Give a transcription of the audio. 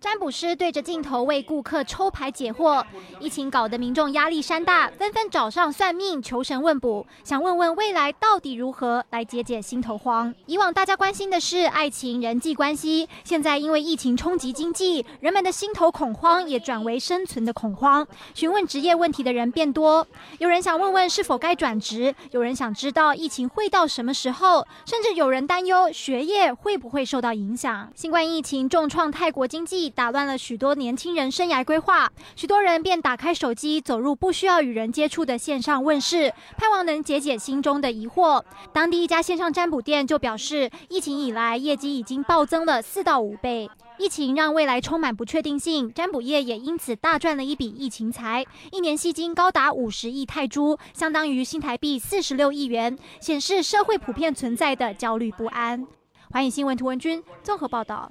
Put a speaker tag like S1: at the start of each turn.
S1: 占卜师对着镜头为顾客抽牌解惑，疫情搞得民众压力山大，纷纷找上算命求神问卜，想问问未来到底如何来解解心头慌。以往大家关心的是爱情、人际关系，现在因为疫情冲击经济，人们的心头恐慌也转为生存的恐慌。询问职业问题的人变多，有人想问问是否该转职，有人想知道疫情会到什么时候，甚至有人担忧学业会不会受到影响。新冠疫情重创泰国经济。打乱了许多年轻人生涯规划，许多人便打开手机，走入不需要与人接触的线上问世，盼望能解解心中的疑惑。当地一家线上占卜店就表示，疫情以来业绩已经暴增了四到五倍。疫情让未来充满不确定性，占卜业也因此大赚了一笔疫情财，一年吸金高达五十亿泰铢，相当于新台币四十六亿元，显示社会普遍存在的焦虑不安。欢迎新闻图文君综合报道。